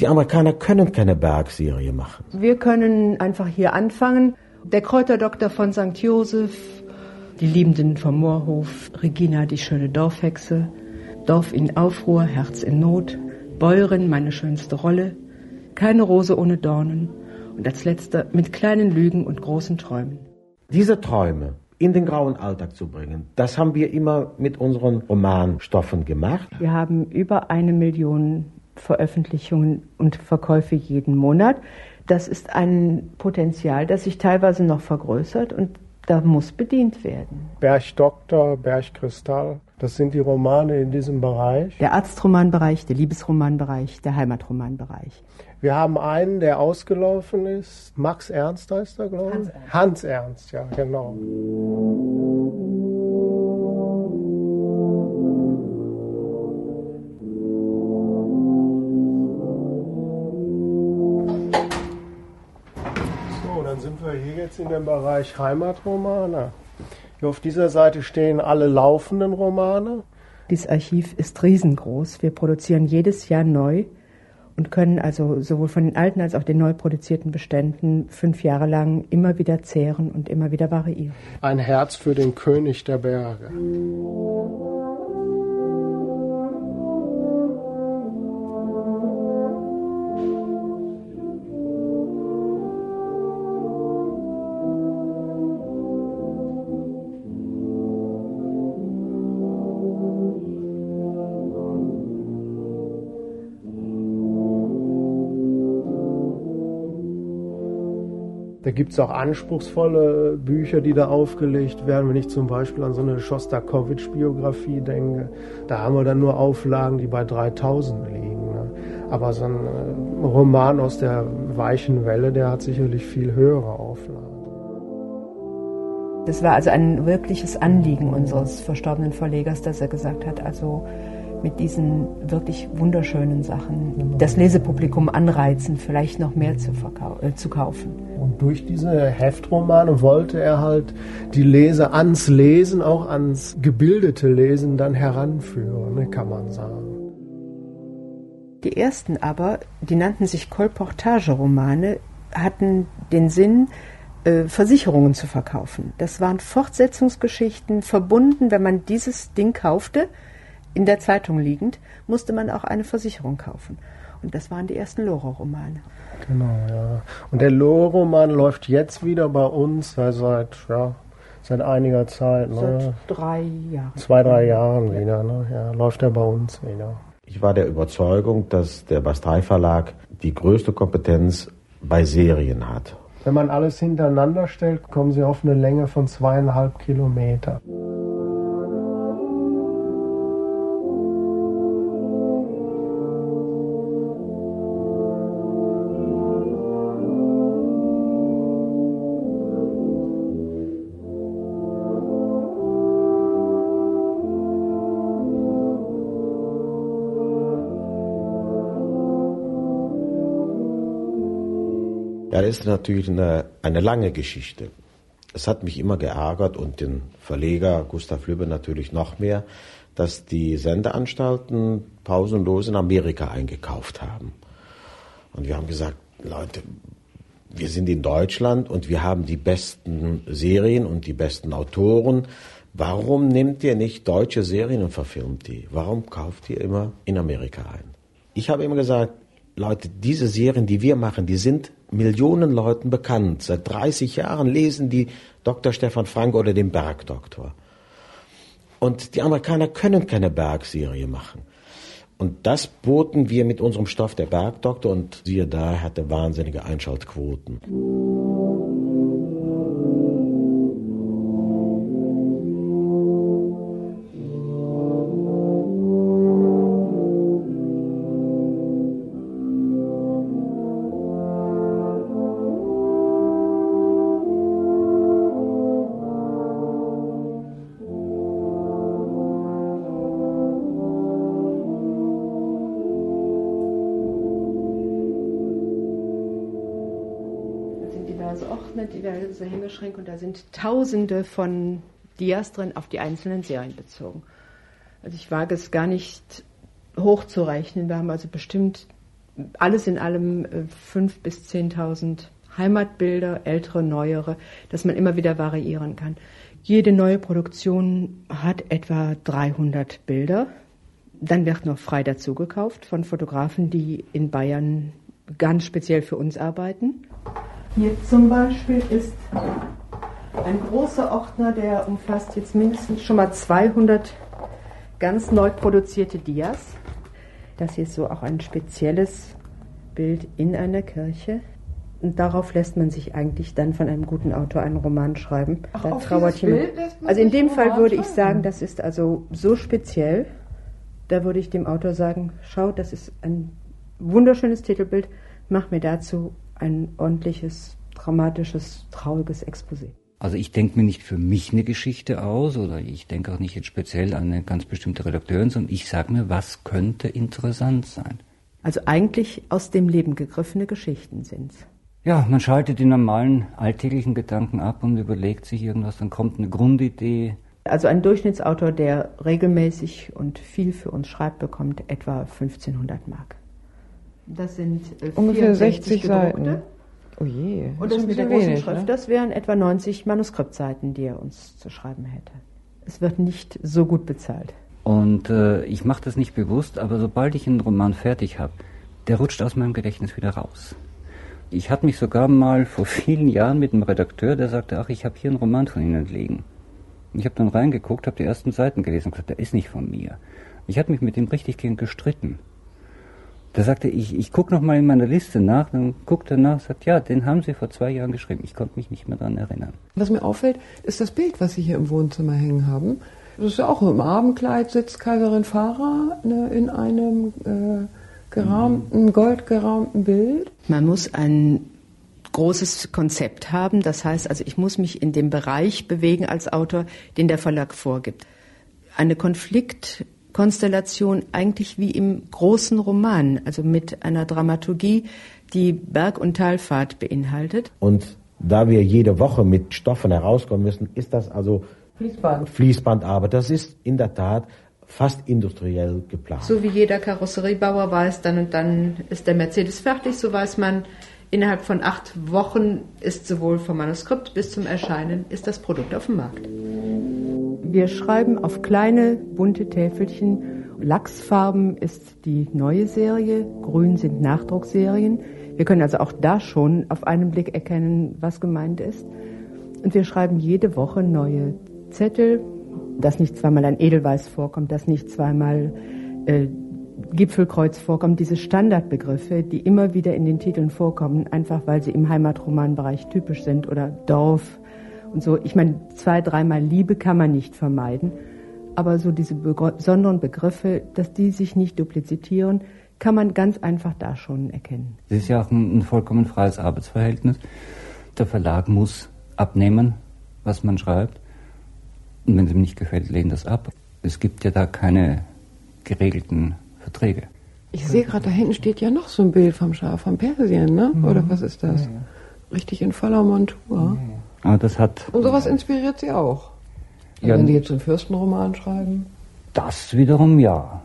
Die Amerikaner können keine Bergserie machen. Wir können einfach hier anfangen. Der Kräuterdoktor von St. Joseph, die Liebenden vom Moorhof, Regina, die schöne Dorfhexe, Dorf in Aufruhr, Herz in Not, Bäuerin, meine schönste Rolle, keine Rose ohne Dornen und als letzter mit kleinen Lügen und großen Träumen. Diese Träume in den grauen Alltag zu bringen, das haben wir immer mit unseren Romanstoffen gemacht. Wir haben über eine Million Veröffentlichungen und Verkäufe jeden Monat. Das ist ein Potenzial, das sich teilweise noch vergrößert und da muss bedient werden. Bergdoktor, Bergkristall, das sind die Romane in diesem Bereich. Der Arztromanbereich, der Liebesromanbereich, der Heimatromanbereich. Wir haben einen, der ausgelaufen ist. Max Ernst heißt er, glaube ich. Hans Ernst. Hans Ernst, ja, genau. Jetzt in dem Bereich Heimatromane. Hier auf dieser Seite stehen alle laufenden Romane. Dieses Archiv ist riesengroß. Wir produzieren jedes Jahr neu und können also sowohl von den alten als auch den neu produzierten Beständen fünf Jahre lang immer wieder zehren und immer wieder variieren. Ein Herz für den König der Berge. Da gibt es auch anspruchsvolle Bücher, die da aufgelegt werden. Wenn ich zum Beispiel an so eine Schostakowitsch-Biografie denke, da haben wir dann nur Auflagen, die bei 3000 liegen. Ne? Aber so ein äh, Roman aus der weichen Welle, der hat sicherlich viel höhere Auflagen. Das war also ein wirkliches Anliegen unseres verstorbenen Verlegers, dass er gesagt hat, also mit diesen wirklich wunderschönen Sachen das Lesepublikum anreizen, vielleicht noch mehr zu, äh, zu kaufen. Und durch diese Heftromane wollte er halt die Leser ans Lesen, auch ans gebildete Lesen dann heranführen, ne, kann man sagen. Die ersten aber, die nannten sich Kolportageromane, hatten den Sinn, äh, Versicherungen zu verkaufen. Das waren Fortsetzungsgeschichten, verbunden, wenn man dieses Ding kaufte, in der Zeitung liegend, musste man auch eine Versicherung kaufen. Und das waren die ersten Loro-Romane. Genau, ja. Und der Loro-Roman läuft jetzt wieder bei uns seit, ja, seit einiger Zeit. Ne? Seit drei Jahren. Zwei, drei Jahren ja. wieder, ne? Ja, läuft er bei uns wieder. Ich war der Überzeugung, dass der Bastei Verlag die größte Kompetenz bei Serien hat. Wenn man alles hintereinander stellt, kommen sie auf eine Länge von zweieinhalb Kilometer. Ja, das ist natürlich eine, eine lange Geschichte. Es hat mich immer geärgert und den Verleger Gustav Lübbe natürlich noch mehr, dass die Sendeanstalten pausenlos in Amerika eingekauft haben. Und wir haben gesagt, Leute, wir sind in Deutschland und wir haben die besten Serien und die besten Autoren. Warum nehmt ihr nicht deutsche Serien und verfilmt die? Warum kauft ihr immer in Amerika ein? Ich habe immer gesagt, Leute, diese Serien, die wir machen, die sind Millionen Leuten bekannt. Seit 30 Jahren lesen die Dr. Stefan Frank oder den Bergdoktor. Und die Amerikaner können keine Bergserie machen. Und das boten wir mit unserem Stoff der Bergdoktor und siehe da, hatte wahnsinnige Einschaltquoten. Diverse Hängeschränke und da sind Tausende von Dias drin auf die einzelnen Serien bezogen. Also ich wage es gar nicht hochzurechnen. Wir haben also bestimmt alles in allem äh, fünf bis zehntausend Heimatbilder, ältere, neuere, dass man immer wieder variieren kann. Jede neue Produktion hat etwa 300 Bilder. Dann wird noch frei dazugekauft von Fotografen, die in Bayern ganz speziell für uns arbeiten. Hier zum Beispiel ist ein großer Ordner, der umfasst jetzt mindestens schon mal 200 ganz neu produzierte Dias. Das hier ist so auch ein spezielles Bild in einer Kirche. Und darauf lässt man sich eigentlich dann von einem guten Autor einen Roman schreiben. Ach, da trauert jemand. Also in dem Fall würde ich sagen, das ist also so speziell. Da würde ich dem Autor sagen, schau, das ist ein wunderschönes Titelbild. Mach mir dazu ein ordentliches, dramatisches, trauriges Exposé. Also ich denke mir nicht für mich eine Geschichte aus oder ich denke auch nicht jetzt speziell an eine ganz bestimmte Redakteurin, sondern ich sage mir, was könnte interessant sein. Also eigentlich aus dem Leben gegriffene Geschichten sind's. Ja, man schaltet die normalen alltäglichen Gedanken ab und überlegt sich irgendwas, dann kommt eine Grundidee. Also ein Durchschnittsautor, der regelmäßig und viel für uns schreibt, bekommt etwa 1500 Mark. Das sind äh, Ungefähr 64 60 Seiten. gedruckte. Oh je. Und ist das mit der großen wenig, Schrift, ne? das wären etwa 90 Manuskriptseiten, die er uns zu schreiben hätte. Es wird nicht so gut bezahlt. Und äh, ich mache das nicht bewusst, aber sobald ich einen Roman fertig habe, der rutscht aus meinem Gedächtnis wieder raus. Ich hatte mich sogar mal vor vielen Jahren mit einem Redakteur, der sagte, ach, ich habe hier einen Roman von Ihnen liegen. Ich habe dann reingeguckt, habe die ersten Seiten gelesen und gesagt, der ist nicht von mir. Ich hatte mich mit ihm richtig gestritten. Da sagte ich, ich gucke noch mal in meiner Liste nach, dann guckt er nach, sagt, ja, den haben Sie vor zwei Jahren geschrieben. Ich konnte mich nicht mehr daran erinnern. Was mir auffällt, ist das Bild, was Sie hier im Wohnzimmer hängen haben. Das ist ja auch im Abendkleid sitzt Kaiserin Farah ne, in einem äh, gerahmten, goldgerahmten Bild. Man muss ein großes Konzept haben. Das heißt, also ich muss mich in dem Bereich bewegen als Autor, den der Verlag vorgibt. Eine Konfliktkonstellation eigentlich wie im großen Roman, also mit einer Dramaturgie, die Berg- und Talfahrt beinhaltet. Und da wir jede Woche mit Stoffen herauskommen müssen, ist das also Fließband. Fließbandarbeit. Das ist in der Tat fast industriell geplant. So wie jeder Karosseriebauer weiß, dann und dann ist der Mercedes fertig, so weiß man, innerhalb von acht Wochen ist sowohl vom Manuskript bis zum Erscheinen ist das Produkt auf dem Markt. Wir schreiben auf kleine bunte Täfelchen. Lachsfarben ist die neue Serie, grün sind Nachdruckserien. Wir können also auch da schon auf einen Blick erkennen, was gemeint ist. Und wir schreiben jede Woche neue Zettel, dass nicht zweimal ein Edelweiß vorkommt, dass nicht zweimal äh, Gipfelkreuz vorkommt. Diese Standardbegriffe, die immer wieder in den Titeln vorkommen, einfach weil sie im Heimatromanbereich typisch sind oder Dorf und so. Ich meine, zwei, dreimal Liebe kann man nicht vermeiden, aber so diese besonderen Begriffe, dass die sich nicht duplizieren, kann man ganz einfach da schon erkennen. Es ist ja auch ein, ein vollkommen freies Arbeitsverhältnis. Der Verlag muss abnehmen, was man schreibt. Und wenn es ihm nicht gefällt, lehnt das ab. Es gibt ja da keine geregelten Verträge. Ich sehe gerade, da hinten steht ja noch so ein Bild vom Schaf von Persien, ne? Oder was ist das? Richtig in voller Montur. Aber das hat Und sowas inspiriert Sie auch. Ja. wenn Sie jetzt einen Fürstenroman schreiben. das wiederum ja.